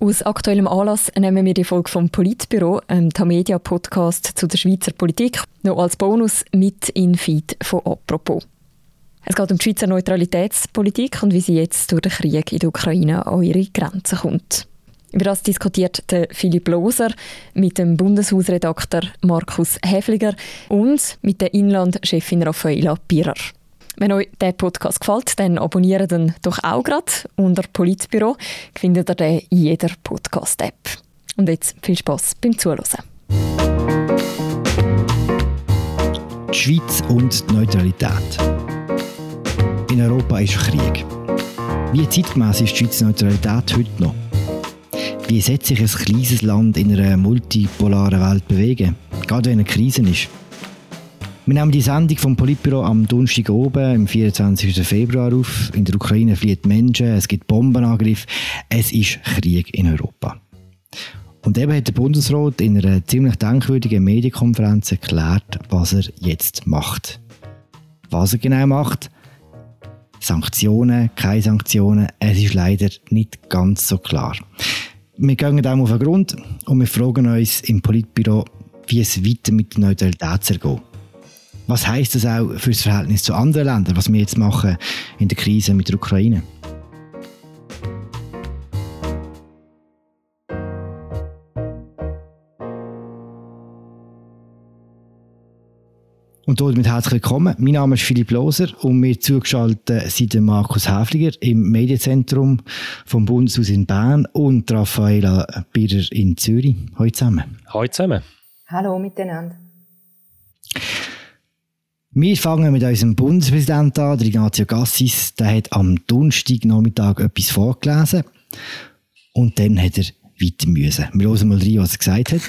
Aus aktuellem Anlass nehmen wir die Folge vom Politbüro, ähm, Media Podcast zu der Schweizer Politik, noch als Bonus mit in Feed von «Apropos». Es geht um die Schweizer Neutralitätspolitik und wie sie jetzt durch den Krieg in der Ukraine an ihre Grenzen kommt. Über das diskutiert Philipp Loser mit dem Bundeshausredakteur Markus Häfliger und mit der Inlandchefin Raffaela Pirer. Wenn euch der Podcast gefällt, dann abonniert ihn doch auch gerade unter Politbüro. Findet ihr den in jeder Podcast-App. Und jetzt viel Spaß beim Zuhören. Die Schweiz und die Neutralität. In Europa ist Krieg. Wie zeitgemäß ist die Schweizer Neutralität heute noch? Wie setzt sich ein kleines Land in einer multipolaren Welt bewegen, gerade wenn eine Krise ist? Wir nehmen die Sendung vom Politbüro am Donnerstag oben, am 24. Februar auf. In der Ukraine fliehen Menschen, es gibt Bombenangriffe, es ist Krieg in Europa. Und eben hat der Bundesrat in einer ziemlich denkwürdigen Medienkonferenz erklärt, was er jetzt macht. Was er genau macht? Sanktionen, keine Sanktionen, es ist leider nicht ganz so klar. Wir gehen dem auf den Grund und wir fragen uns im Politbüro, wie es weiter mit der Neutralität zergeht. Was heißt das auch für das Verhältnis zu anderen Ländern, was wir jetzt machen in der Krise mit der Ukraine? Und damit herzlich willkommen. Mein Name ist Philipp Loser und mir zugeschaltet sind Markus Häfliger im Medienzentrum vom Bundeshaus in Bern und Raffaela Birrer in Zürich. Hallo zusammen. Hallo zusammen. Hallo miteinander. Wir fangen mit unserem Bundespräsidenten an, Ignazio Gassis. Der hat am Donnerstagnachmittag etwas vorgelesen und dann hat er weiter müssen. Wir hören mal rein, was er gesagt hat.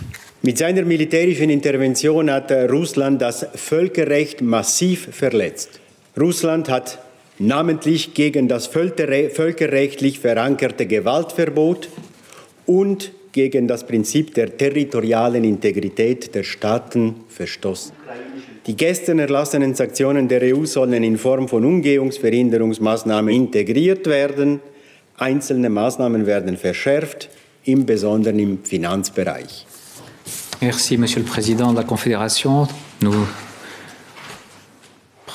Mit seiner militärischen Intervention hat Russland das Völkerrecht massiv verletzt. Russland hat namentlich gegen das völkerrechtlich verankerte Gewaltverbot und gegen das Prinzip der territorialen Integrität der Staaten verstoßen. Die gestern erlassenen Sanktionen der EU sollen in Form von Umgehungsverhinderungsmaßnahmen integriert werden. Einzelne Maßnahmen werden verschärft, im Besonderen im Finanzbereich. Merci, Monsieur le Président de la Confédération. Nous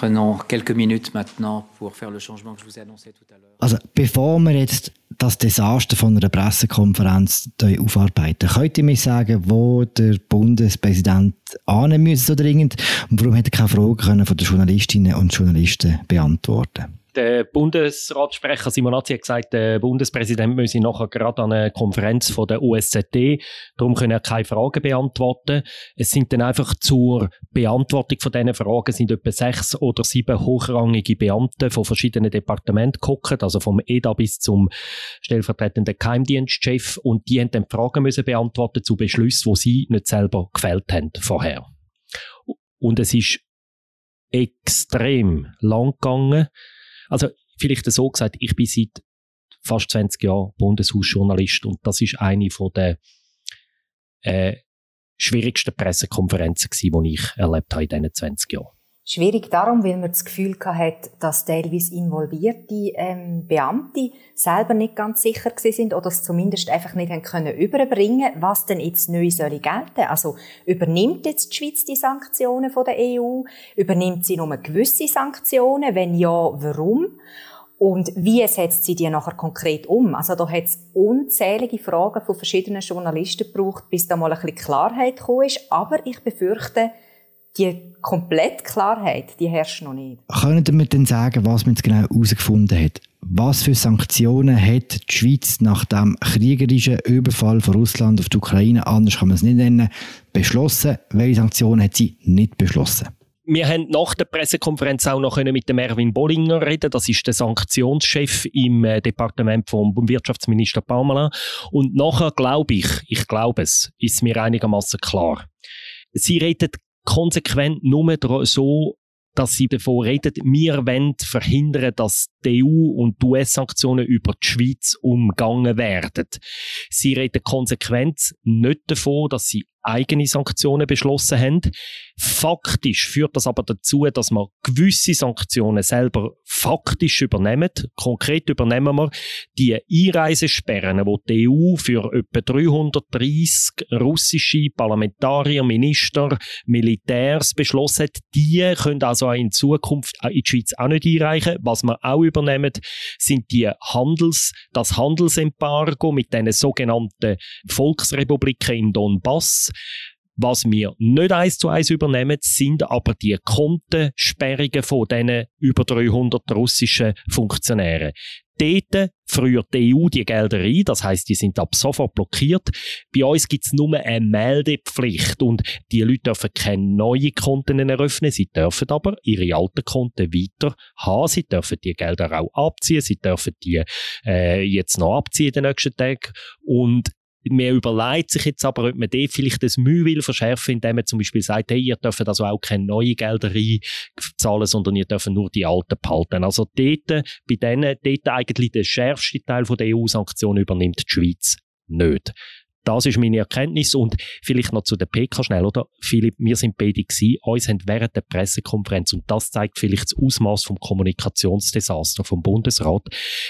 prenons quelques minutes maintenant pour faire le changement que je vous ai annoncé tout à l'heure. Also, bevor wir jetzt das Desaster von einer Pressekonferenz aufarbeiten. Könnt ihr mir sagen, wo der Bundespräsident ahnen müssen so dringend und warum hat er keine Fragen von den Journalistinnen und Journalisten beantworten der Bundesratssprecher Simonazzi hat gesagt, der Bundespräsident müsse nachher gerade an einer Konferenz von der USZD, darum können er keine Fragen beantworten. Es sind dann einfach zur Beantwortung von diesen Fragen sind etwa sechs oder sieben hochrangige Beamte von verschiedenen Departementen geguckt, also vom EDA bis zum stellvertretenden Geheimdienstchef und die haben dann Fragen müssen beantworten zu Beschlüssen, die sie nicht selber gefällt haben vorher. Und es ist extrem lang gegangen. Also vielleicht so gesagt, ich bin seit fast 20 Jahren Bundeshausjournalist und das ist eine von der äh, schwierigsten Pressekonferenzen die ich erlebt habe in diesen 20 Jahren. Schwierig darum, weil man das Gefühl hat, dass teilweise involvierte ähm, Beamte selber nicht ganz sicher sind oder es zumindest einfach nicht haben können überbringen, was denn jetzt neu soll gelten. Also übernimmt jetzt die Schweiz die Sanktionen von der EU? Übernimmt sie nur gewisse Sanktionen? Wenn ja, warum? Und wie setzt sie die nachher konkret um? Also da hat es unzählige Fragen von verschiedenen Journalisten gebraucht, bis da mal ein bisschen Klarheit gekommen ist. Aber ich befürchte, die komplette Klarheit, die herrscht noch nicht. Können wir denn sagen, was man jetzt genau herausgefunden hat? Was für Sanktionen hat die Schweiz nach dem kriegerischen Überfall von Russland auf die Ukraine, anders kann man es nicht nennen, beschlossen? Welche Sanktionen hat sie nicht beschlossen? Wir haben nach der Pressekonferenz auch noch mit dem Erwin Bollinger reden. Das ist der Sanktionschef im äh, Departement vom Wirtschaftsminister Pamela. Und nachher glaube ich, ich glaube es, ist mir einigermaßen klar. Sie redet konsequent nur so, dass sie davon reden, wir wollen verhindern, dass die EU und die US-Sanktionen über die Schweiz umgangen werden. Sie reden konsequent nicht davon, dass sie eigene Sanktionen beschlossen haben. Faktisch führt das aber dazu, dass wir gewisse Sanktionen selber faktisch übernehmen. Konkret übernehmen wir die Einreisesperren, die die EU für etwa 330 russische Parlamentarier, Minister, Militärs beschlossen hat. Die können also auch in Zukunft in die Schweiz auch nicht einreichen. Was wir auch übernehmen, sind die Handels, das Handelsembargo mit den sogenannten Volksrepubliken im Donbass. Was wir nicht eins zu eins übernehmen, sind aber die Kontensperrungen von diesen über 300 russischen Funktionären. Dort früher die EU die Gelder ein, das heißt, die sind ab sofort blockiert. Bei uns gibt es nur eine Meldepflicht und die Leute dürfen keine neuen Konten eröffnen, sie dürfen aber ihre alten Konten weiter haben, sie dürfen die Gelder auch abziehen, sie dürfen die äh, jetzt noch abziehen den nächsten Tagen und man überlegt sich jetzt aber, ob man dort vielleicht das Mühe will verschärfen, indem man zum Beispiel sagt, hey, ihr dürft also auch keine neuen Gelder reinzahlen, sondern ihr dürft nur die alten behalten. Also dort, bei denen, dort eigentlich der schärfste Teil der EU-Sanktionen übernimmt die Schweiz nicht. Das ist meine Erkenntnis. Und vielleicht noch zu der PK schnell, oder? Philipp, wir sind beide gewesen, uns haben während der Pressekonferenz, und das zeigt vielleicht das Ausmaß vom Kommunikationsdesaster vom Bundesrat,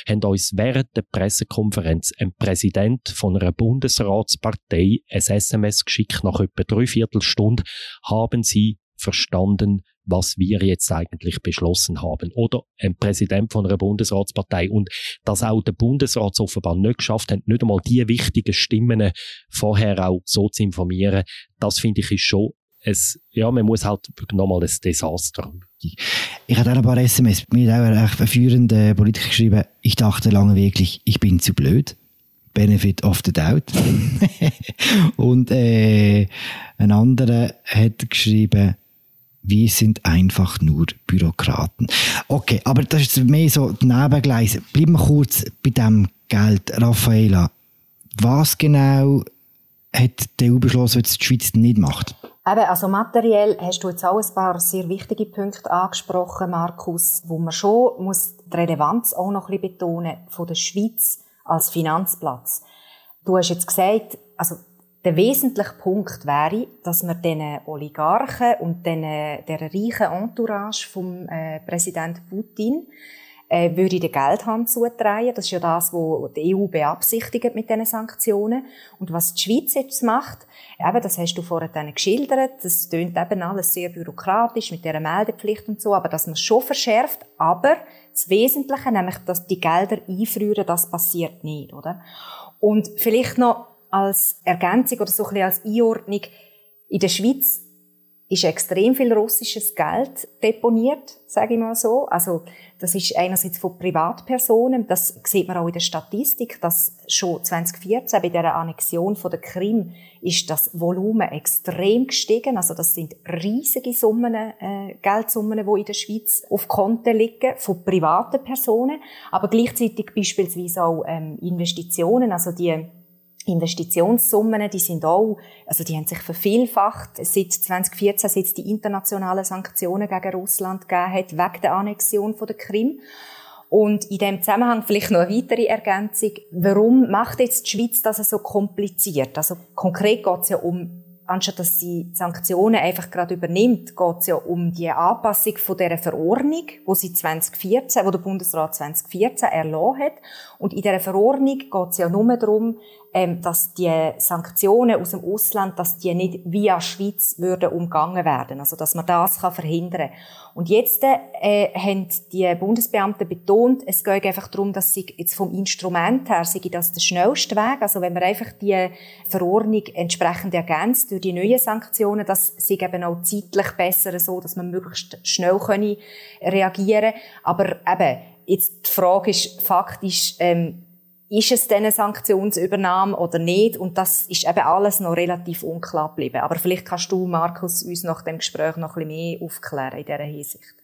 haben uns während der Pressekonferenz ein Präsident von einer Bundesratspartei ein SMS geschickt. Nach etwa drei Viertelstunde, haben Sie verstanden, was wir jetzt eigentlich beschlossen haben. Oder ein Präsident von einer Bundesratspartei. Und dass auch der Bundesrat offenbar nicht geschafft hat, nicht einmal die wichtigen Stimmen vorher auch so zu informieren, das finde ich ist schon es, ja, man muss halt nochmal ein Desaster. Ich hatte auch ein paar SMS. Mir auch ein führender Politiker geschrieben, ich dachte lange wirklich, ich bin zu blöd. Benefit of the doubt. Und äh, ein anderer hat geschrieben, wir sind einfach nur Bürokraten. Okay, aber das ist mehr so die Nebengleise. Bleiben wir kurz bei dem Geld. Raffaela, was genau hat die EU beschlossen, was die Schweiz nicht macht? Eben, also materiell hast du jetzt auch ein paar sehr wichtige Punkte angesprochen, Markus, wo man schon muss die Relevanz auch noch ein bisschen betonen von der Schweiz als Finanzplatz. Du hast jetzt gesagt, also der wesentliche Punkt wäre, dass man den Oligarchen und den, der reichen Entourage vom äh, Präsident Putin äh, würde den Geldhand zutragen. Das ist ja das, was die EU beabsichtigt mit diesen Sanktionen. Und was die Schweiz jetzt macht, eben, das hast du vorhin geschildert, das tönt eben alles sehr bürokratisch mit dieser Meldepflicht und so, aber dass man es schon verschärft, aber das Wesentliche, nämlich, dass die Gelder einfrieren, das passiert nicht, oder? Und vielleicht noch als Ergänzung oder so ein bisschen als Einordnung. In der Schweiz ist extrem viel russisches Geld deponiert, sage ich mal so. Also das ist einerseits von Privatpersonen, das sieht man auch in der Statistik, dass schon 2014 bei der Annexion von der Krim ist das Volumen extrem gestiegen. Also das sind riesige Summen, äh, Geldsummen, die in der Schweiz auf Konten liegen von privaten Personen, aber gleichzeitig beispielsweise auch ähm, Investitionen, also die Investitionssummen, die sind auch, also die haben sich vervielfacht, seit 2014, seit es die internationalen Sanktionen gegen Russland gegeben hat, wegen der Annexion von der Krim. Und in dem Zusammenhang vielleicht noch eine weitere Ergänzung. Warum macht jetzt die Schweiz das so kompliziert? Also konkret geht es ja um anstatt dass sie Sanktionen einfach gerade übernimmt, geht es ja um die Anpassung von dieser Verordnung, wo sie 2014, wo der Bundesrat 2014 erlassen hat. Und in dieser Verordnung geht es ja nur darum, ähm, dass die Sanktionen aus dem Ausland, dass die nicht via Schweiz würden umgangen werden. Also, dass man das kann verhindern Und jetzt äh, haben die Bundesbeamten betont, es geht einfach darum, dass sie jetzt vom Instrument her, sei das der schnellste Weg, also wenn man einfach die Verordnung entsprechend ergänzt durch die neuen Sanktionen, das sei eben auch zeitlich besser so, dass man möglichst schnell können reagieren Aber eben, jetzt die Frage ist faktisch, ähm, ist es denn eine Sanktionsübernahme oder nicht? Und das ist eben alles noch relativ unklar geblieben. Aber vielleicht kannst du, Markus, uns nach dem Gespräch noch ein bisschen mehr aufklären in dieser Hinsicht.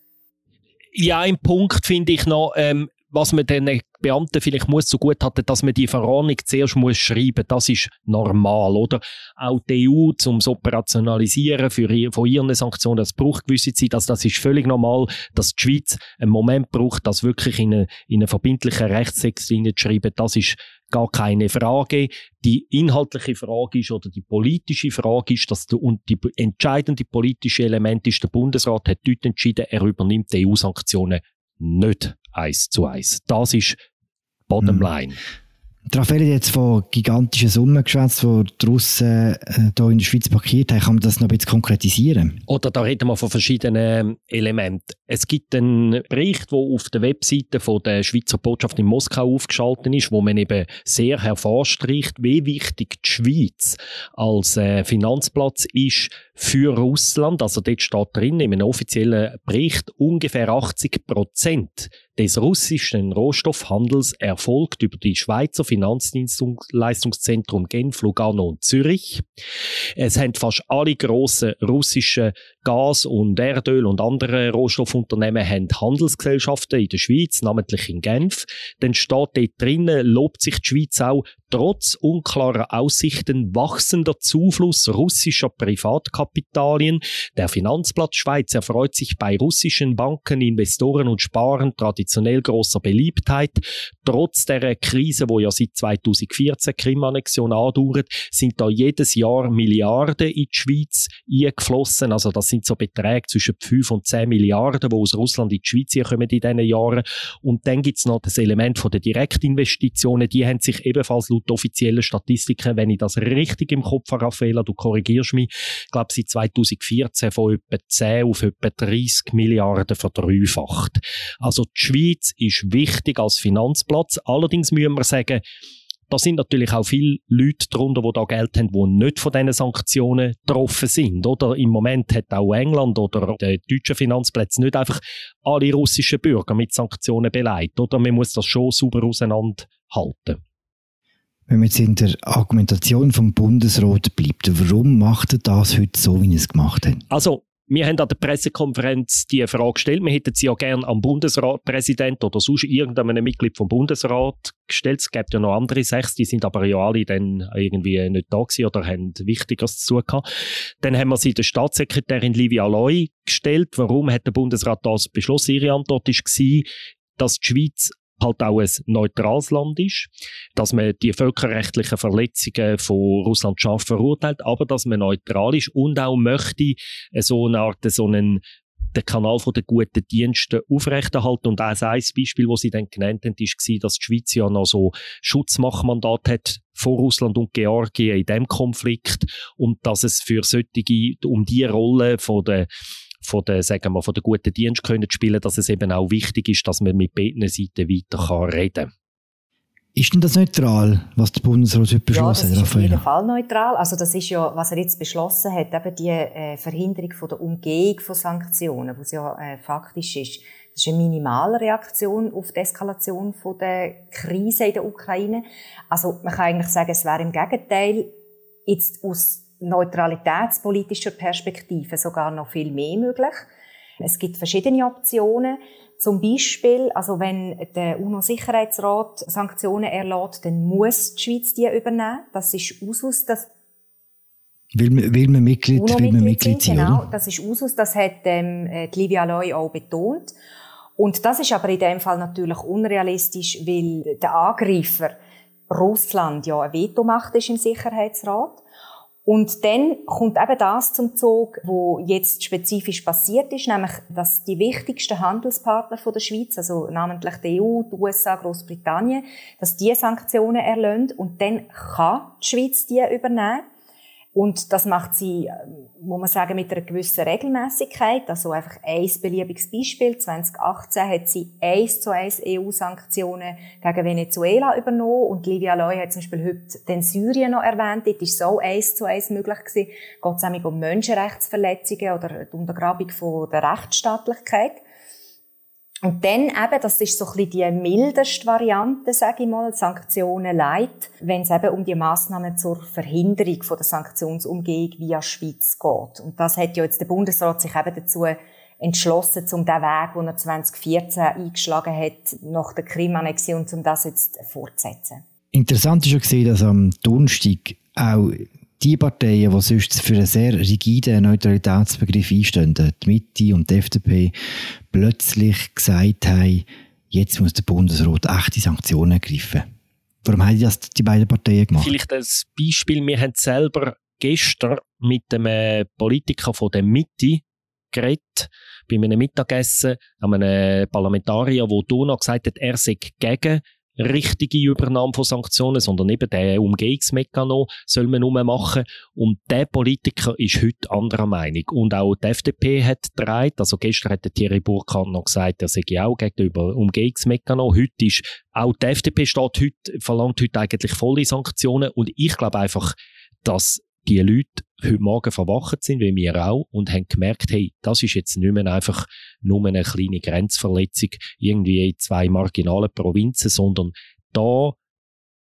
Ja, im Punkt finde ich noch, ähm, was man dann Beamte vielleicht muss so gut hatten, dass man die Verordnung zuerst muss schreiben. Das ist normal, oder? Auch die EU, um es operationalisieren für, von ihren Sanktionen, das braucht gewisse Zeit. Also das ist völlig normal, dass die Schweiz einen Moment braucht, das wirklich in einen, in einen verbindlichen Rechtstext zu schreiben. Das ist gar keine Frage. Die inhaltliche Frage ist oder die politische Frage ist, dass der, und die entscheidende politische Element ist, der Bundesrat hat dort entschieden, er übernimmt die EU-Sanktionen nicht eins zu eins. Das ist Bottomline. Mhm. Raphael hat jetzt von gigantischen Summen geschwätzt, die die Russen äh, hier in der Schweiz parkiert haben. Kann man das noch ein bisschen konkretisieren? Oder da reden wir von verschiedenen Elementen. Es gibt einen Bericht, der auf der Webseite von der Schweizer Botschaft in Moskau aufgeschaltet ist, wo man eben sehr hervorstreicht, wie wichtig die Schweiz als äh, Finanzplatz ist für Russland. Also dort steht drin, in einem offiziellen Bericht, ungefähr 80 Prozent des russischen Rohstoffhandels erfolgt über die Schweizer Finanzdienstleistungszentrum Genf, Lugano und Zürich. Es haben fast alle grossen russischen Gas- und Erdöl- und andere Rohstoffunternehmen haben Handelsgesellschaften in der Schweiz, namentlich in Genf. Dann steht dort drinnen, lobt sich die Schweiz auch trotz unklarer Aussichten wachsender Zufluss russischer Privatkapitalien. Der Finanzplatz Schweiz erfreut sich bei russischen Banken, Investoren und Sparern traditionell großer Beliebtheit. Trotz der Krise, wo ja seit 2014 Krim-Annexion andauert, sind da jedes Jahr Milliarden in die Schweiz eingeflossen. Also das sind so Beträge zwischen 5 und 10 Milliarden, die aus Russland in die Schweiz kommen in diesen Jahren. Und dann gibt es noch das Element von der Direktinvestitionen. Die haben sich ebenfalls laut offiziellen Statistiken, wenn ich das richtig im Kopf habe, Raffaella, du korrigierst mich, ich glaube, seit 2014 von etwa 10 auf etwa 30 Milliarden verdreifacht. Also die Schweiz ist wichtig als Finanzplatz. Allerdings müssen wir sagen, da sind natürlich auch viele Leute drunter, die da Geld haben, die nicht von diesen Sanktionen getroffen sind. Oder im Moment hat auch England oder die deutschen Finanzplätze nicht einfach alle russischen Bürger mit Sanktionen beleidigt. Oder man muss das schon sauber auseinanderhalten. Wenn man jetzt in der Argumentation vom Bundesrat bleibt, warum macht er das heute so, wie er es gemacht hat? Also, wir haben an der Pressekonferenz die Frage gestellt. Wir hätten sie ja gerne am Bundesratpräsident oder sonst irgendeinem Mitglied vom Bundesrat gestellt. Es gibt ja noch andere sechs, die sind aber ja alle dann irgendwie nicht da gewesen oder haben Wichtigeres zu tun. Dann haben wir sie der Staatssekretärin Livia Loy gestellt. Warum hat der Bundesrat das beschlossen? Ihre Antwort war, dass die Schweiz halt auch ein neutrales Land ist, dass man die völkerrechtlichen Verletzungen von Russland scharf verurteilt, aber dass man neutral ist und auch möchte so eine Art, so einen den Kanal den guten Diensten aufrechterhalten. Und auch ein Beispiel, das sie dann genannt haben, war, dass die Schweiz ja noch so Schutzmachmandat hat vor Russland und Georgien in dem Konflikt und dass es für solche, um die Rolle von der von der, sagen wir, von der guten Dienst können spielen, dass es eben auch wichtig ist, dass man mit beiden Seiten weiter kann reden kann. Ist denn das neutral, was der Bundesrat heute beschlossen hat? Ja, das ist auf jeden Fall neutral. Also das ist ja, was er jetzt beschlossen hat, eben die äh, Verhinderung von der Umgehung von Sanktionen, was ja äh, faktisch ist. Das ist eine Minimalreaktion auf die Eskalation von der Krise in der Ukraine. Also man kann eigentlich sagen, es wäre im Gegenteil jetzt aus neutralitätspolitischer Perspektive sogar noch viel mehr möglich. Es gibt verschiedene Optionen. Zum Beispiel, also wenn der UNO-Sicherheitsrat Sanktionen erlaubt, dann muss die Schweiz die übernehmen. Das ist Usus, dass Will man, will man Mitglied, will man Mitglied sein, genau, oder? das ist Usus, das hat ähm, die Livia Loy auch betont. Und das ist aber in dem Fall natürlich unrealistisch, weil der Angreifer Russland ja ein Veto macht ist im Sicherheitsrat. Und dann kommt eben das zum Zug, wo jetzt spezifisch passiert ist, nämlich, dass die wichtigsten Handelspartner der Schweiz, also namentlich die EU, die USA, Großbritannien, dass die Sanktionen erlösen und dann kann die Schweiz die übernehmen. Und das macht sie, äh, muss man sagen, mit einer gewissen Regelmäßigkeit. Also einfach ein beliebiges Beispiel. 2018 hat sie eins zu eins EU-Sanktionen gegen Venezuela übernommen. Und Livia Loy hat zum Beispiel heute den Syrien noch erwähnt. Dort ist so eins zu eins möglich gewesen. Geht es um Menschenrechtsverletzungen oder die Untergrabung von der Rechtsstaatlichkeit. Und dann eben, das ist so ein bisschen die mildeste Variante, sage ich mal, Sanktionen leid, wenn es eben um die Massnahmen zur Verhinderung von der Sanktionsumgehung via Schweiz geht. Und das hat ja jetzt der Bundesrat sich eben dazu entschlossen, um den Weg, den er 2014 eingeschlagen hat, nach der Krim-Annexion, um das jetzt fortzusetzen. Interessant ist ja gesehen, dass am Donnerstag auch die Parteien, die sonst für einen sehr rigiden Neutralitätsbegriff einstehen, die Mitte und die FDP, plötzlich gesagt haben, jetzt muss der Bundesrat echte Sanktionen ergreifen. Warum haben das die beiden Parteien gemacht? Vielleicht ein Beispiel, wir haben selber gestern mit einem Politiker von der Mitte geredet, bei einem Mittagessen, einem Parlamentarier, der noch gesagt hat, er sei gegen richtige Übernahme von Sanktionen, sondern eben der Umgehungsmechanismus soll man nur machen. Und der Politiker ist heute anderer Meinung. Und auch die FDP hat dreit, also gestern hat der Thierry Burkhardt noch gesagt, er sei auch gegenüber Umgehungsmechanismus. Heute ist, auch die FDP steht heute, verlangt heute eigentlich volle Sanktionen. Und ich glaube einfach, dass die Leute heute Morgen verwacht sind, wie wir auch, und haben gemerkt, hey, das ist jetzt nicht mehr einfach nur eine kleine Grenzverletzung irgendwie in zwei marginalen Provinzen, sondern da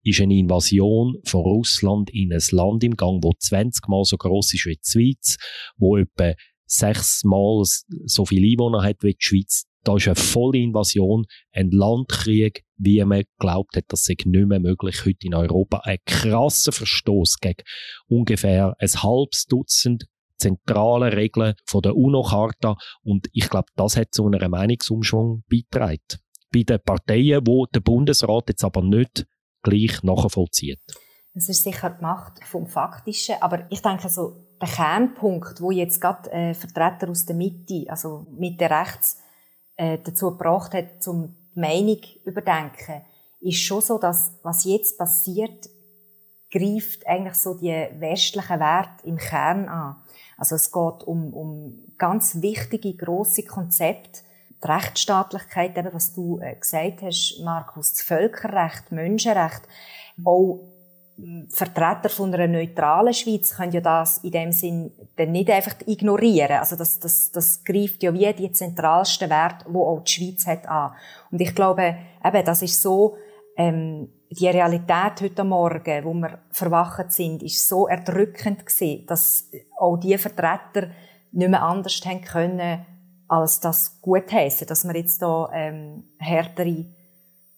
ist eine Invasion von Russland in ein Land im Gang, wo 20 Mal so groß ist wie die Schweiz, wo etwa sechsmal so viele Einwohner hat wie die Schweiz. Da ist eine volle Invasion, ein Landkrieg, wie man glaubt hat, das sei nicht mehr möglich heute in Europa. Ein krasser Verstoß gegen ungefähr ein halbes Dutzend zentrale Regeln von der UNO-Charta. Und ich glaube, das hat zu einer Meinungsumschwung beigetragen. Bei den Parteien, wo der Bundesrat jetzt aber nicht gleich nachvollzieht. Das ist sicher die Macht vom Faktischen, aber ich denke so, der Kernpunkt, wo jetzt gerade äh, Vertreter aus der Mitte, also Mitte rechts, äh, dazu gebracht hat, zum die Meinung überdenken, ist schon so, dass was jetzt passiert, greift eigentlich so die westlichen Werte im Kern an. Also es geht um, um ganz wichtige, grosse Konzepte, die Rechtsstaatlichkeit, eben was du äh, gesagt hast, Markus, das Völkerrecht, Menschenrecht, auch Vertreter von einer neutralen Schweiz können ja das in dem Sinn dann nicht einfach ignorieren. Also das, das, das greift ja wie die zentralsten Werte, wo auch die Schweiz hat, an. Und ich glaube, eben, das ist so, ähm, die Realität heute Morgen, wo wir verwacht sind, ist so erdrückend gewesen, dass auch die Vertreter nicht mehr anders haben können, als das gut heißen, dass man jetzt da ähm, härtere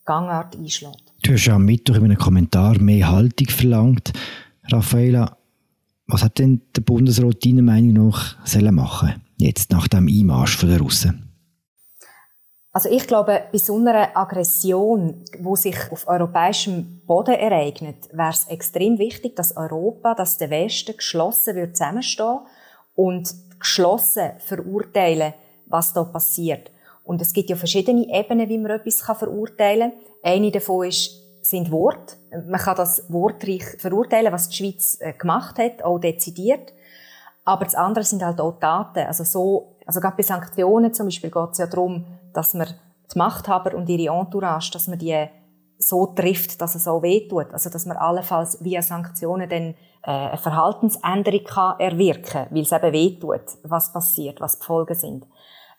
Gangart einschlägt. Du hast am Mittwoch in einem Kommentar mehr Haltung verlangt. Raffaela, was hat denn der Bundesrat deiner Meinung nach sollen machen jetzt nach dem Einmarsch der Russen? Also ich glaube, bei so einer Aggression, wo sich auf europäischem Boden ereignet, wäre es extrem wichtig, dass Europa, dass der Westen geschlossen wird zusammenstehen und geschlossen verurteilen, was da passiert. Und es gibt ja verschiedene Ebenen, wie man etwas verurteilen kann. Eine davon ist, sind Worte. Man kann das wortreich verurteilen, was die Schweiz äh, gemacht hat, auch dezidiert. Aber das andere sind halt auch Taten. Also so, also gerade bei Sanktionen zum Beispiel geht es ja darum, dass man die Machthaber und ihre Entourage, dass man die so trifft, dass es auch wehtut. Also, dass man allenfalls via Sanktionen dann äh, eine Verhaltensänderung kann erwirken weil es eben wehtut, was passiert, was die Folgen sind.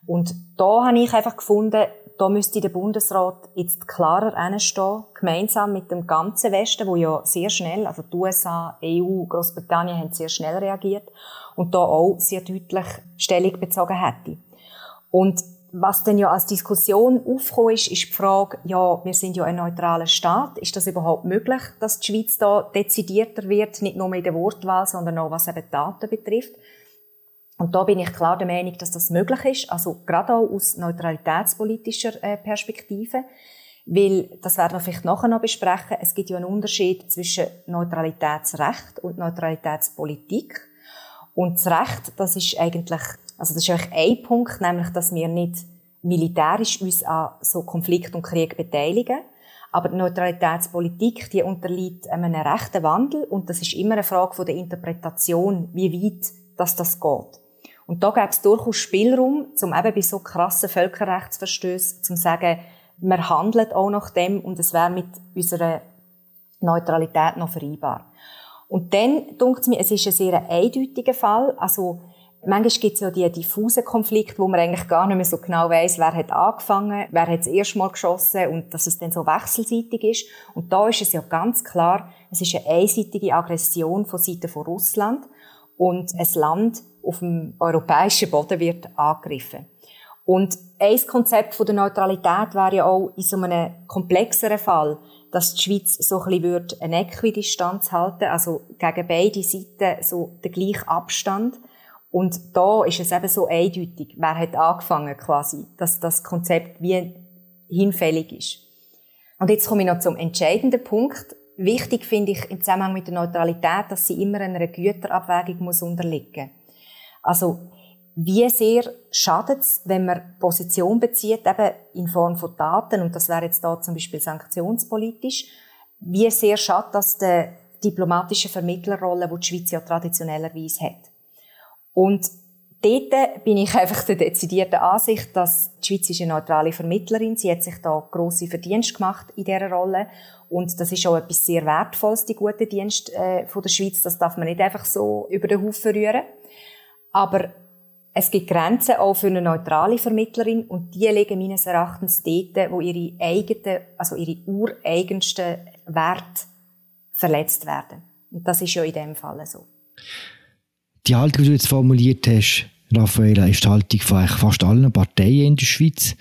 Und da habe ich einfach gefunden, da müsste der Bundesrat jetzt klarer hinstehen, gemeinsam mit dem ganzen Westen, wo ja sehr schnell, also die USA, EU, Großbritannien haben sehr schnell reagiert und da auch sehr deutlich Stellung bezogen hätte. Und was dann ja als Diskussion aufgekommen ist, ist die Frage, ja, wir sind ja ein neutraler Staat. Ist das überhaupt möglich, dass die Schweiz da dezidierter wird, nicht nur in der Wortwahl, sondern auch was eben Daten betrifft? Und da bin ich klar der Meinung, dass das möglich ist, also gerade auch aus neutralitätspolitischer äh, Perspektive. Weil, das werden wir vielleicht nachher noch besprechen, es gibt ja einen Unterschied zwischen Neutralitätsrecht und Neutralitätspolitik. Und das Recht, das ist eigentlich, also das ist eigentlich ein Punkt, nämlich, dass wir nicht militärisch uns an so Konflikt und Krieg beteiligen. Aber die Neutralitätspolitik, die unterliegt einem rechten Wandel und das ist immer eine Frage von der Interpretation, wie weit dass das geht. Und da gäbe es durchaus Spielraum, um eben bei so krassen Völkerrechtsverstößen zu sagen, wir handeln auch nach dem und es wäre mit unserer Neutralität noch vereinbar. Und dann denkt es mir, es ist ein sehr eindeutiger Fall. Also, manchmal gibt es ja die diffusen Konflikte, wo man eigentlich gar nicht mehr so genau weiß, wer hat angefangen, wer hat das erste Mal geschossen und dass es dann so wechselseitig ist. Und da ist es ja ganz klar, es ist eine einseitige Aggression von Seiten von Russland und ein Land auf dem europäischen Boden wird angegriffen. Und ein Konzept von der Neutralität wäre ja auch in so einem komplexeren Fall, dass die Schweiz so ein bisschen eine Äquidistanz halten also gegen beide Seiten so den gleichen Abstand. Und da ist es eben so eindeutig, wer hat angefangen quasi, dass das Konzept wie hinfällig ist. Und jetzt komme ich noch zum entscheidenden Punkt. Wichtig finde ich im Zusammenhang mit der Neutralität, dass sie immer einer Güterabwägung muss unterliegen. Also wie sehr schadet es, wenn man Position bezieht, eben in Form von Daten, und das wäre jetzt da zum Beispiel sanktionspolitisch, wie sehr schadet das der diplomatischen Vermittlerrolle, die die Schweiz ja traditionellerweise hat. Und dort bin ich einfach der dezidierten Ansicht, dass die Schweiz ist eine neutrale Vermittlerin. Sie hat sich da grosse Verdienste gemacht in dieser Rolle. Und das ist auch etwas sehr Wertvolles, die guten Dienste äh, von der Schweiz. Das darf man nicht einfach so über den Haufen rühren. Aber es gibt Grenzen auch für eine neutrale Vermittlerin und die liegen meines Erachtens dort, wo ihre eigenen, also ihre ureigensten Werte verletzt werden. Und das ist ja in dem Fall so. Die Haltung, die du jetzt formuliert hast, Raffaella, ist die Haltung von fast allen Parteien in der Schweiz,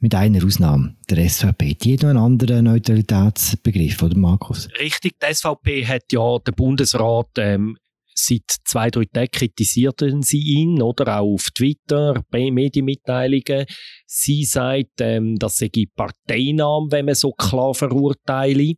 mit einer Ausnahme, der SVP. Die hat noch einen anderen Neutralitätsbegriff, oder Markus? Richtig, die SVP hat ja den Bundesrat ähm, seit zwei, drei Tagen kritisierten sie ihn, oder auch auf Twitter, bei Medienmitteilungen. Sie sagt, ähm, dass sie Parteinahme, wenn man so klar verurteile.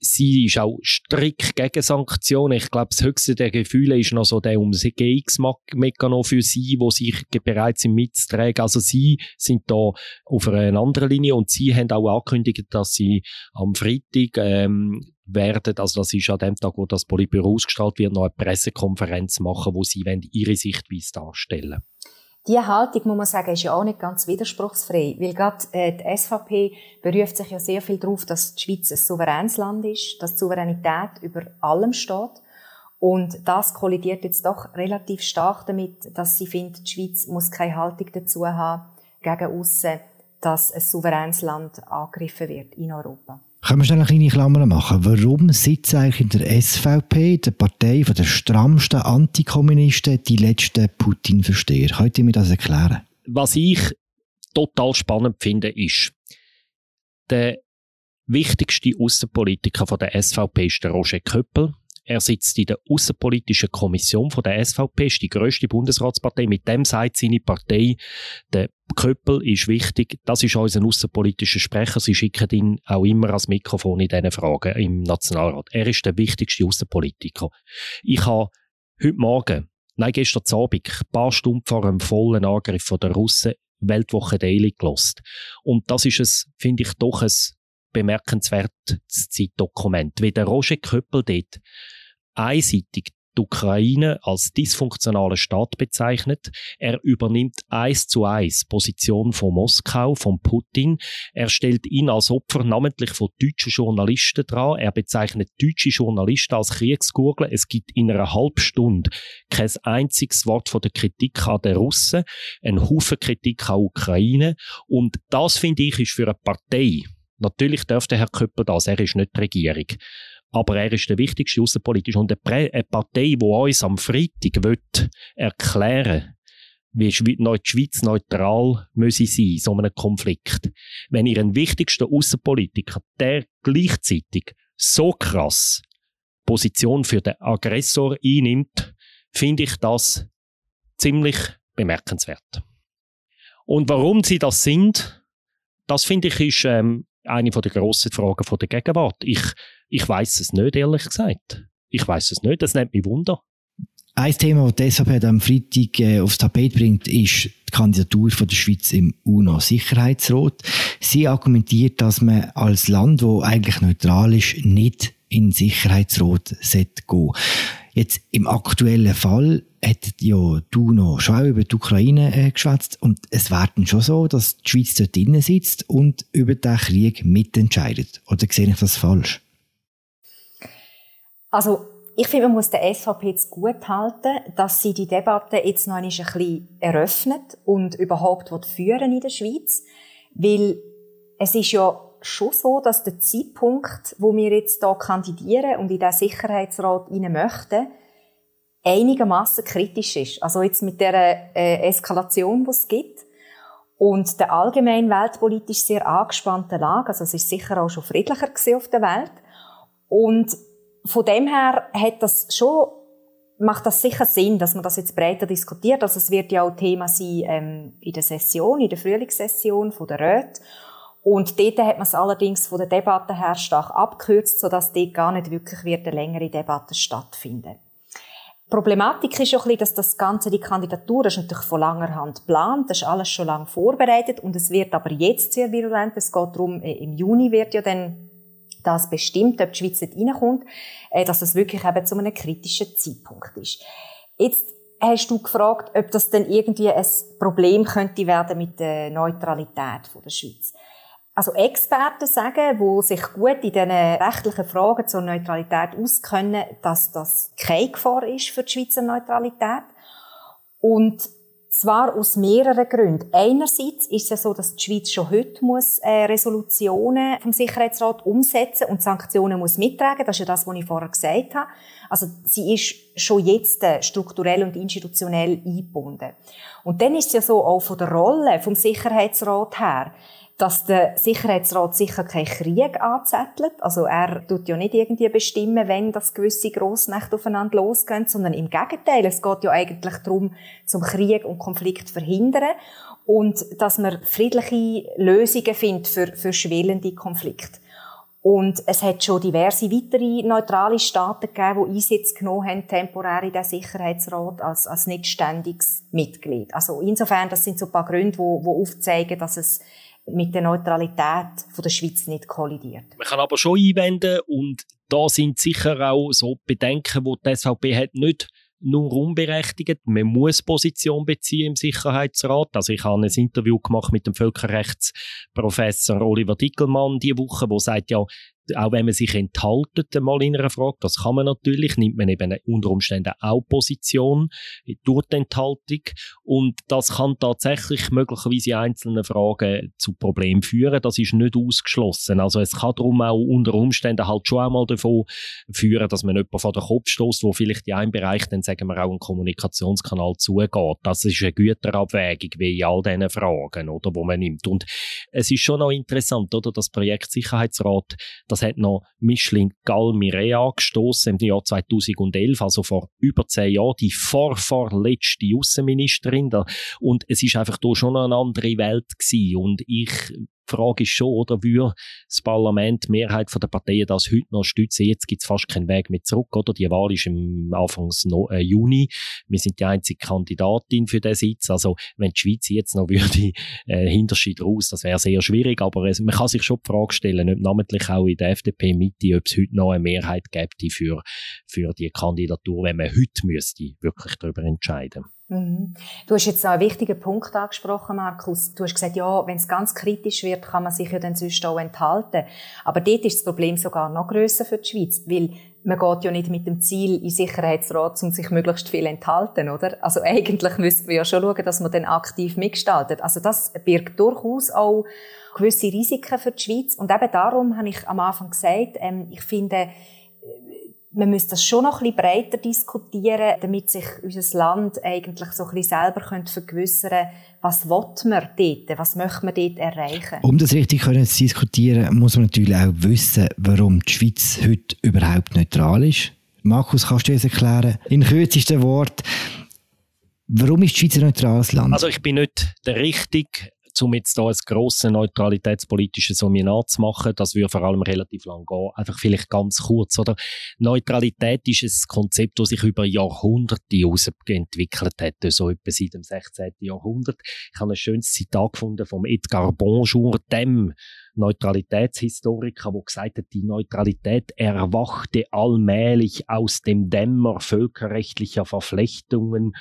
Sie ist auch strikt gegen Sanktionen. Ich glaube, das höchste der Gefühle ist noch so der Umgehungsmechanismus für sie, wo sich bereit sind mitzutragen. Also sie sind da auf einer anderen Linie und sie haben auch angekündigt, dass sie am Freitag ähm, werden, also das ist an dem Tag, wo das Politbüro ausgestrahlt wird, noch eine Pressekonferenz machen, wo sie ihre Sichtweise darstellen diese Haltung, muss man sagen, ist ja auch nicht ganz widerspruchsfrei, weil gerade äh, die SVP beruft sich ja sehr viel darauf, dass die Schweiz ein souveränes Land ist, dass die Souveränität über allem steht. Und das kollidiert jetzt doch relativ stark damit, dass sie findet, die Schweiz muss keine Haltung dazu haben, gegen aussen, dass ein souveränes Land angegriffen wird in Europa. Können wir schnell eine kleine Klammer machen? Warum sitzt eigentlich in der SVP, der Partei der strammsten Antikommunisten, die letzten Putin-Versteher? Könnt ihr mir das erklären? Was ich total spannend finde, ist, der wichtigste Außenpolitiker der SVP ist der Roger Köppel. Er sitzt in der Außenpolitischen Kommission von der SVP, ist die größte Bundesratspartei. Mit dem sagt seine Partei, der Köppel ist wichtig. Das ist unser außenpolitischer Sprecher. Sie schicken ihn auch immer als Mikrofon in diesen Fragen im Nationalrat. Er ist der wichtigste Außenpolitiker. Ich habe heute Morgen, nein, gestern Abend, ein paar Stunden vor einem vollen Angriff der Russen Weltwoche Daily gelost. Und das ist es, finde ich, doch ein bemerkenswertes Zeitdokument. Wie der Roger Köppel dort einseitig die Ukraine als dysfunktionalen Staat bezeichnet. Er übernimmt eins zu eins Position von Moskau, von Putin. Er stellt ihn als Opfer namentlich von deutschen Journalisten dran. Er bezeichnet deutsche Journalisten als Kriegsgurgel. Es gibt in einer halben Stunde kein einziges Wort von der Kritik an den Russen, ein Haufen Kritik an Ukraine. Und das, finde ich, ist für eine Partei, Natürlich dürfte Herr Köpper das, er ist nicht die Regierung. Aber er ist der wichtigste außenpolitisch und eine Partei, die uns am Freitag will erklären wie die Schweiz neutral müsse sein, so einem Konflikt. Wenn ihren wichtigsten Außenpolitiker, der gleichzeitig so krass Position für den Aggressor einnimmt, finde ich das ziemlich bemerkenswert. Und warum sie das sind, das finde ich ist ähm, eine der grossen Fragen der Gegenwart. Ich, ich weiß es nicht, ehrlich gesagt. Ich weiß es nicht, das nimmt mich Wunder. Ein Thema, das SVP am Freitag äh, aufs Tapet bringt, ist die Kandidatur von der Schweiz im UNO-Sicherheitsrat. Sie argumentiert, dass man als Land, das eigentlich neutral ist, nicht in den Sicherheitsrat gehen sollte. Jetzt im aktuellen Fall hat ja du noch schon über die Ukraine äh, geschwätzt und es wäre dann schon so, dass die Schweiz dort drinnen sitzt und über den Krieg mitentscheidet. Oder sehe ich das falsch? Also ich finde, man muss der SVP jetzt gut halten, dass sie die Debatte jetzt noch ein bisschen eröffnet und überhaupt führen in der Schweiz, weil es ist ja schon so, dass der Zeitpunkt, wo wir jetzt hier kandidieren und in den Sicherheitsrat rein möchten, einigermaßen kritisch ist. Also jetzt mit der äh, Eskalation, die es gibt. und der allgemein weltpolitisch sehr angespannten Lage, also es ist sicher auch schon friedlicher auf der Welt. Und von dem her hat das schon macht das sicher Sinn, dass man das jetzt breiter diskutiert. Also es wird ja auch Thema sein ähm, in der Session, in der Frühlingssession von der Räte. Und dort hat man es allerdings von der Debatte her stark abgekürzt, sodass dort gar nicht wirklich wird eine längere Debatte stattfinden. Problematik ist auch ein bisschen, dass das Ganze, die Kandidatur, ist natürlich von langer Hand geplant, das ist alles schon lange vorbereitet und es wird aber jetzt sehr virulent. Es geht darum, äh, im Juni wird ja dann das bestimmt, ob die Schweiz nicht reinkommt, äh, dass das wirklich eben zu einem kritischen Zeitpunkt ist. Jetzt hast du gefragt, ob das denn irgendwie ein Problem könnte werden mit der Neutralität der Schweiz. Also Experten sagen, die sich gut in diesen rechtlichen Fragen zur Neutralität auskennen, dass das keine Gefahr ist für die Schweizer Neutralität. Und zwar aus mehreren Gründen. Einerseits ist es ja so, dass die Schweiz schon heute muss äh, Resolutionen vom Sicherheitsrat umsetzen und Sanktionen muss mittragen. Das ist ja das, was ich vorher gesagt habe. Also sie ist schon jetzt äh, strukturell und institutionell eingebunden. Und dann ist es ja so auch von der Rolle vom Sicherheitsrat her dass der Sicherheitsrat sicher keinen Krieg anzettelt. Also er tut ja nicht irgendwie bestimmen, wenn das gewisse Grossmächte aufeinander losgehen, sondern im Gegenteil. Es geht ja eigentlich darum, zum Krieg und Konflikt zu verhindern und dass man friedliche Lösungen findet für, für schwelende Konflikte. Und es hat schon diverse weitere neutrale Staaten gegeben, die Einsitz genommen haben, temporär in den Sicherheitsrat als, als nicht ständiges Mitglied. Also insofern, das sind so ein paar Gründe, die, die aufzeigen, dass es mit der Neutralität von der Schweiz nicht kollidiert. Man kann aber schon einwenden und da sind sicher auch so Bedenken, die die SVP hat, nicht nur unberechtigt. Man muss Position beziehen im Sicherheitsrat. Also ich habe ein Interview gemacht mit dem Völkerrechtsprofessor Oliver Dickelmann die Woche, wo sagt ja, auch wenn man sich enthaltet mal in einer Frage, das kann man natürlich, nimmt man eben unter Umständen auch Position durch die Enthaltung und das kann tatsächlich möglicherweise in einzelnen Fragen zu Problemen führen, das ist nicht ausgeschlossen. Also es kann darum auch unter Umständen halt schon einmal davon führen, dass man jemanden vor den Kopf stößt, wo vielleicht in einem Bereich dann sagen wir auch einen Kommunikationskanal zugeht. Das ist eine Güterabwägung wie in all diesen Fragen, oder, wo man nimmt. Und es ist schon noch interessant, oder, das Projekt Sicherheitsrat, das das hat noch Micheline Galmire angestoßen im Jahr 2011, also vor über zehn Jahren, die vorvorletzte Außenministerin. Und es ist einfach da schon eine andere Welt gewesen. Und ich die Frage ist schon, oder würde das Parlament, die Mehrheit der Parteien das heute noch stützen? Jetzt gibt es fast keinen Weg mehr zurück, oder? Die Wahl ist im Anfang äh, Juni. Wir sind die einzige Kandidatin für den Sitz. Also, wenn die Schweiz jetzt noch würde, äh, Hinterschied raus, das wäre sehr schwierig. Aber es, man kann sich schon die Frage stellen, ob namentlich auch in der FDP-Mitte, ob es heute noch eine Mehrheit gäbe für, für die Kandidatur, wenn man heute müsste wirklich darüber entscheiden müsste. Mhm. Du hast jetzt einen wichtigen Punkt angesprochen, Markus. Du hast gesagt, ja, wenn es ganz kritisch wird, kann man sich ja dann sonst auch enthalten. Aber dort ist das Problem sogar noch grösser für die Schweiz, weil man geht ja nicht mit dem Ziel in Sicherheitsrat, um sich möglichst viel enthalten, oder? Also eigentlich müssten wir ja schon schauen, dass man dann aktiv mitgestaltet. Also das birgt durchaus auch gewisse Risiken für die Schweiz. Und eben darum habe ich am Anfang gesagt, ähm, ich finde, man müsste das schon noch ein bisschen breiter diskutieren, damit sich unser Land eigentlich so ein bisschen selber vergewissern könnte, was will man dort, was möchte man dort erreichen. Um das richtig zu diskutieren, muss man natürlich auch wissen, warum die Schweiz heute überhaupt neutral ist. Markus, kannst du uns erklären, in kürzesten Wort, warum ist die Schweiz ein neutrales Land? Also ich bin nicht der richtige um jetzt da ein grosses neutralitätspolitisches Seminar zu machen, das würde vor allem relativ lang gehen. Einfach vielleicht ganz kurz, oder? Neutralität ist ein Konzept, das sich über Jahrhunderte entwickelt hat, so etwa seit dem 16. Jahrhundert. Ich habe ein schönes Zitat gefunden vom Edgar Bonjour, dem Neutralitätshistoriker, der gesagt hat, die Neutralität erwachte allmählich aus dem Dämmer völkerrechtlicher Verflechtungen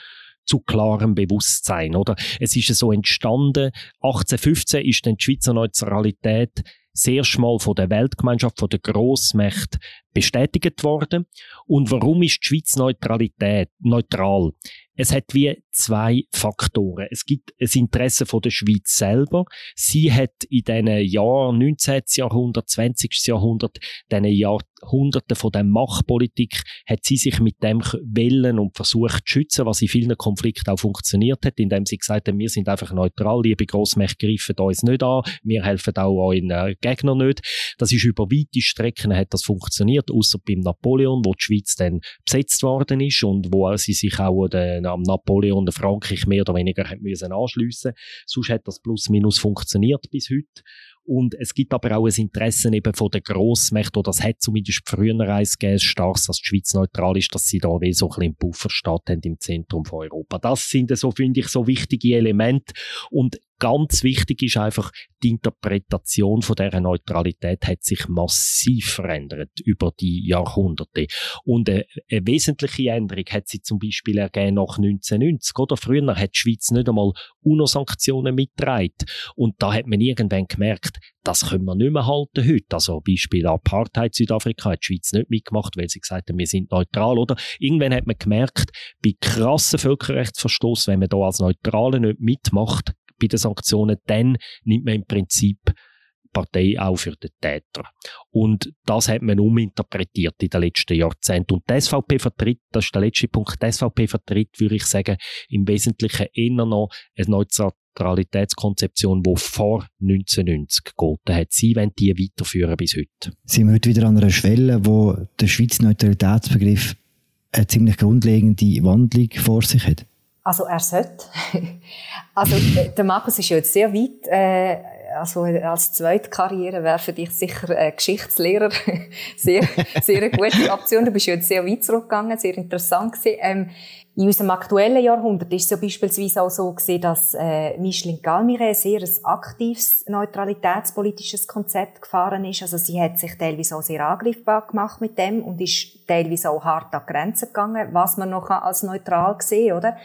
zu klarem Bewusstsein, oder? Es ist so entstanden, 1815 ist dann die Schweizer Neutralität sehr schmal von der Weltgemeinschaft, von der Grossmächte bestätigt worden. Und warum ist die Schweiz Neutralität, neutral? Es hat wie zwei Faktoren. Es gibt ein Interesse von der Schweiz selber. Sie hat in diesen Jahren 19. Jahrhundert, 20. Jahrhundert, diesen Jahrhunderten von der Machtpolitik, hat sie sich mit dem Wellen und versucht zu schützen, was in vielen Konflikten auch funktioniert hat, indem sie gesagt haben, wir sind einfach neutral, liebe Grossmächte greifen uns nicht an, wir helfen auch euren äh, Gegnern nicht. Das ist über weite Strecken hat das funktioniert, außer beim Napoleon, wo die Schweiz dann besetzt worden ist und wo sie sich auch den am Napoleon und Frankreich mehr oder weniger müssen anschliessen. Sonst hat das plus minus funktioniert bis heute. Und es gibt aber auch ein Interesse eben von den Grossmächten, oder das hat zumindest früher eins gegeben, stark, dass die Schweiz neutral ist, dass sie da wie so ein bisschen Pufferstaat im Zentrum von Europa. Das sind so, finde ich, so wichtige Elemente. Und ganz wichtig ist einfach, die Interpretation von dieser Neutralität hat sich massiv verändert über die Jahrhunderte. Und eine, eine wesentliche Änderung hat sie zum Beispiel ergeben nach 1990. Oder früher hat die Schweiz nicht einmal UNO-Sanktionen mitgetragen. Und da hat man irgendwann gemerkt, das können wir nicht mehr halten heute. Also Beispiel Apartheid Südafrika hat die Schweiz nicht mitgemacht, weil sie gesagt haben, wir sind neutral, oder? Irgendwann hat man gemerkt, bei krassen Völkerrechtsverstoß, wenn man da als Neutrale nicht mitmacht, bei den Sanktionen, dann nimmt man im Prinzip Partei auch für den Täter. Und das hat man uminterpretiert in den letzten Jahrzehnten. Und die SVP vertritt, das ist der letzte Punkt, die SVP vertritt, würde ich sagen, im Wesentlichen eher noch eine Neutralitätskonzeption, die vor 1990 gegolten hat. Sie wollen die weiterführen bis heute. Sind wir heute wieder an einer Schwelle, wo der Schweizer Neutralitätsbegriff eine ziemlich grundlegende Wandlung vor sich hat? Also er sollte. also äh, der Markus ist ja jetzt sehr weit. Äh, also als zweite Karriere wäre für dich sicher äh, Geschichtslehrer sehr, sehr eine gute Option. Du bist ja jetzt sehr weit zurückgegangen, sehr interessant gewesen. Ähm, in unserem aktuellen Jahrhundert ist es ja beispielsweise auch so gewesen, dass äh, Micheline Galmire sehr ein aktives neutralitätspolitisches Konzept gefahren ist. Also sie hat sich teilweise auch sehr angreifbar gemacht mit dem und ist teilweise auch hart an Grenzen gegangen, was man noch als neutral sehen oder?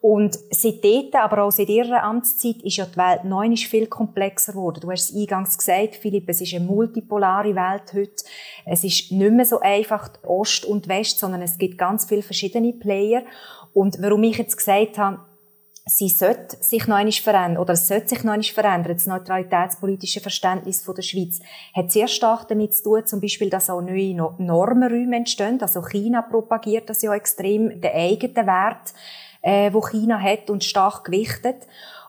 Und seitdem, aber auch seit ihrer Amtszeit, ist ja die Welt neu viel komplexer geworden. Du hast es eingangs gesagt, Philipp, es ist eine multipolare Welt heute. Es ist nicht mehr so einfach Ost und West, sondern es gibt ganz viele verschiedene Player. Und warum ich jetzt gesagt habe, sie sollte sich noch verändern, oder es sollte sich noch verändern, das neutralitätspolitische Verständnis von der Schweiz, hat sehr stark damit zu tun, zum Beispiel, dass auch neue Normenräume entstehen. Also China propagiert das ja extrem, den eigenen Wert äh, wo China hat und stark gewichtet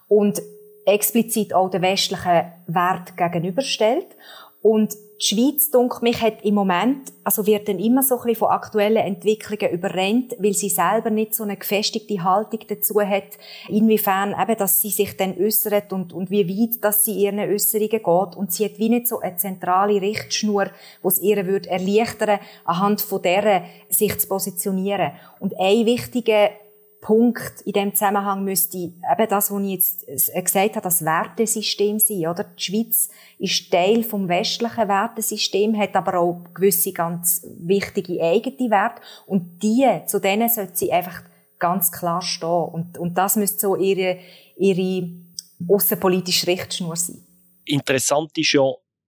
und explizit auch den westlichen Wert gegenüberstellt. Und die Schweiz, denke mich, hat im Moment, also wird dann immer so ein bisschen von aktuellen Entwicklungen überrennt, weil sie selber nicht so eine gefestigte Haltung dazu hat, inwiefern eben, dass sie sich dann äußert und, und wie weit, dass sie ihren Äußerungen geht. Und sie hat wie nicht so eine zentrale Richtschnur, die es ihr würde erleichtern, anhand von der sich zu positionieren. Und ein wichtiger Punkt in dem Zusammenhang müsste eben das, was ich jetzt äh, gesagt habe, das Wertesystem sein, oder? Die Schweiz ist Teil vom westlichen Wertesystem, hat aber auch gewisse ganz wichtige eigene Werte und die, zu denen sollte sie einfach ganz klar stehen und, und das müsste so ihre, ihre außenpolitische Richtschnur sein. Interessant ist ja,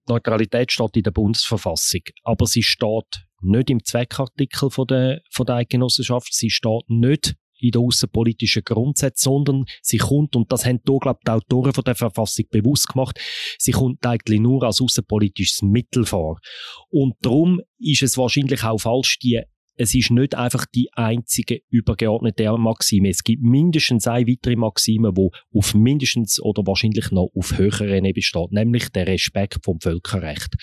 Neutralität steht in der Bundesverfassung, aber sie steht nicht im Zweckartikel von der, von der Eidgenossenschaft, sie steht nicht in den außenpolitischen Grundsätzen, sondern sie kommt, und das haben hier, glaube ich, die Autoren von der Verfassung bewusst gemacht, sie kommt eigentlich nur als außenpolitisches Mittel vor. Und darum ist es wahrscheinlich auch falsch, die es ist nicht einfach die einzige übergeordnete Maxime. Es gibt mindestens eine weitere Maxime, die auf mindestens oder wahrscheinlich noch auf höherer Ebene steht, nämlich der Respekt vom Völkerrecht.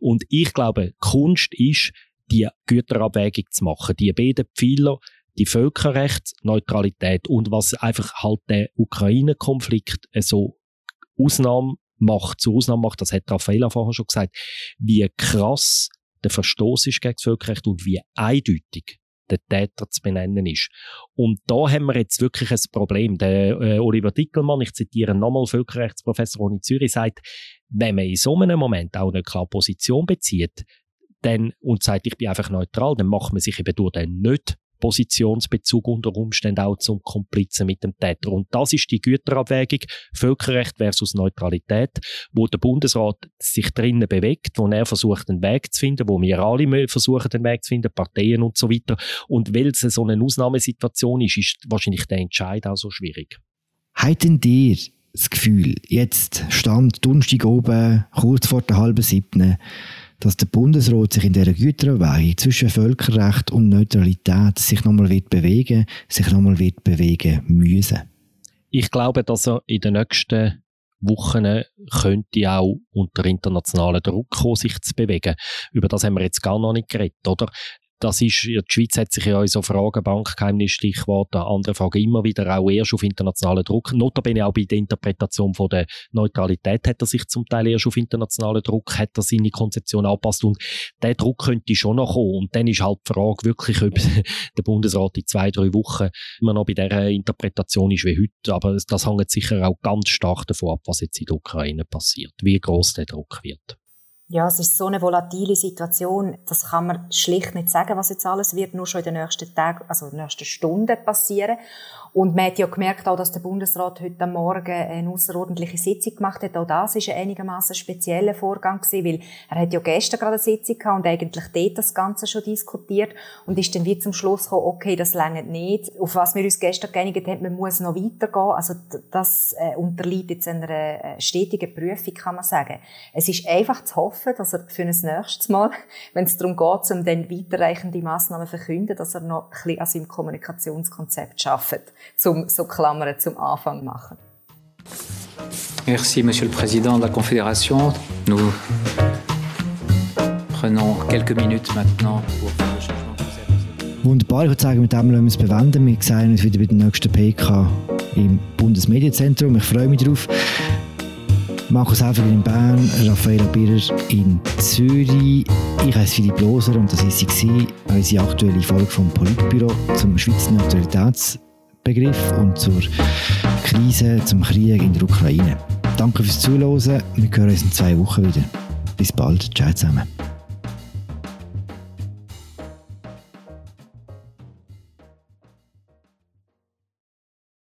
Und ich glaube, Kunst ist, die Güterabwägung zu machen. Die beiden Pfeiler die Völkerrechtsneutralität und was einfach halt der Ukraine-Konflikt so Ausnahme macht, zur Ausnahme macht, das hat Raffaella vorher schon gesagt, wie krass der Verstoß ist gegen das Völkerrecht und wie eindeutig der Täter zu benennen ist. Und da haben wir jetzt wirklich ein Problem. Der äh, Oliver Dickelmann, ich zitiere nochmal Völkerrechtsprofessor in Zürich, sagt, wenn man in so einem Moment auch eine klare Position bezieht, dann, und sagt, ich bin einfach neutral, dann macht man sich eben durch den nicht Positionsbezug unter Umständen auch zum Komplizen mit dem Täter. Und das ist die Güterabwägung Völkerrecht versus Neutralität, wo der Bundesrat sich drinnen bewegt, wo er versucht, einen Weg zu finden, wo wir alle versuchen, einen Weg zu finden, Parteien und so weiter. Und weil es so eine Ausnahmesituation ist, ist wahrscheinlich der Entscheid auch so schwierig. Halten dir das Gefühl, jetzt stand Donnerstag oben, kurz vor der halben siebten, dass der Bundesrat sich in dieser Güterabwägung zwischen Völkerrecht und Neutralität sich nochmal wird bewegen, sich nochmal wird bewegen müssen? Ich glaube, dass er in den nächsten Wochen könnte auch unter internationalen Druck kommen, sich zu bewegen. Über das haben wir jetzt gar noch nicht geredet, oder? Das ist, die Schweiz hat sich ja in so Fragen, Bankgeheimnis, Stichwort, andere Fragen immer wieder auch erst auf internationalen Druck. Notabene auch bei der Interpretation von der Neutralität hat er sich zum Teil erst auf internationalen Druck, hat er seine Konzeption angepasst und der Druck könnte schon noch kommen. Und dann ist halt die Frage wirklich, ob der Bundesrat in zwei, drei Wochen immer noch bei dieser Interpretation ist wie heute. Aber das hängt sicher auch ganz stark davon ab, was jetzt in der Ukraine passiert, wie groß der Druck wird. Ja, es ist so eine volatile Situation, das kann man schlicht nicht sagen, was jetzt alles wird, nur schon in den nächsten Tagen, also in den nächsten Stunden passieren. Und man hat ja gemerkt auch, dass der Bundesrat heute Morgen eine außerordentliche Sitzung gemacht hat. Auch das ist ein einigermaßen spezieller Vorgang gewesen, weil er hat ja gestern gerade eine Sitzung gehabt und eigentlich dort das Ganze schon diskutiert und ist dann wie zum Schluss gekommen, okay, das längert nicht. Auf was wir uns gestern geeinigt haben, man muss noch weitergehen. Also das äh, unterliegt jetzt einer äh, stetigen Prüfung, kann man sagen. Es ist einfach zu hoffen, dass er für ein nächstes Mal, wenn es darum geht, um dann weiterreichende Massnahmen zu verkünden, dass er noch ein bisschen an seinem Kommunikationskonzept schafft zum, so Klammern zum Anfang machen. Merci, Monsieur le Président de la Confédération. Nous prenons quelques minutes maintenant pour Wunderbar, ich würde sagen, mit dem lassen wir es bewenden. Wir sehen uns wieder bei der nächsten PK im Bundesmedienzentrum. Ich freue mich darauf. Markus Häfer in Bern, Raffaella Birrer in Zürich. Ich heiße Philipp Loser und das war sie, unsere aktuelle Folge vom Politbüro zum Schweizer Neutralitäts Begriff und zur Krise, zum Krieg in der Ukraine. Danke fürs Zuhören. Wir hören uns in zwei Wochen wieder. Bis bald. Ciao zusammen.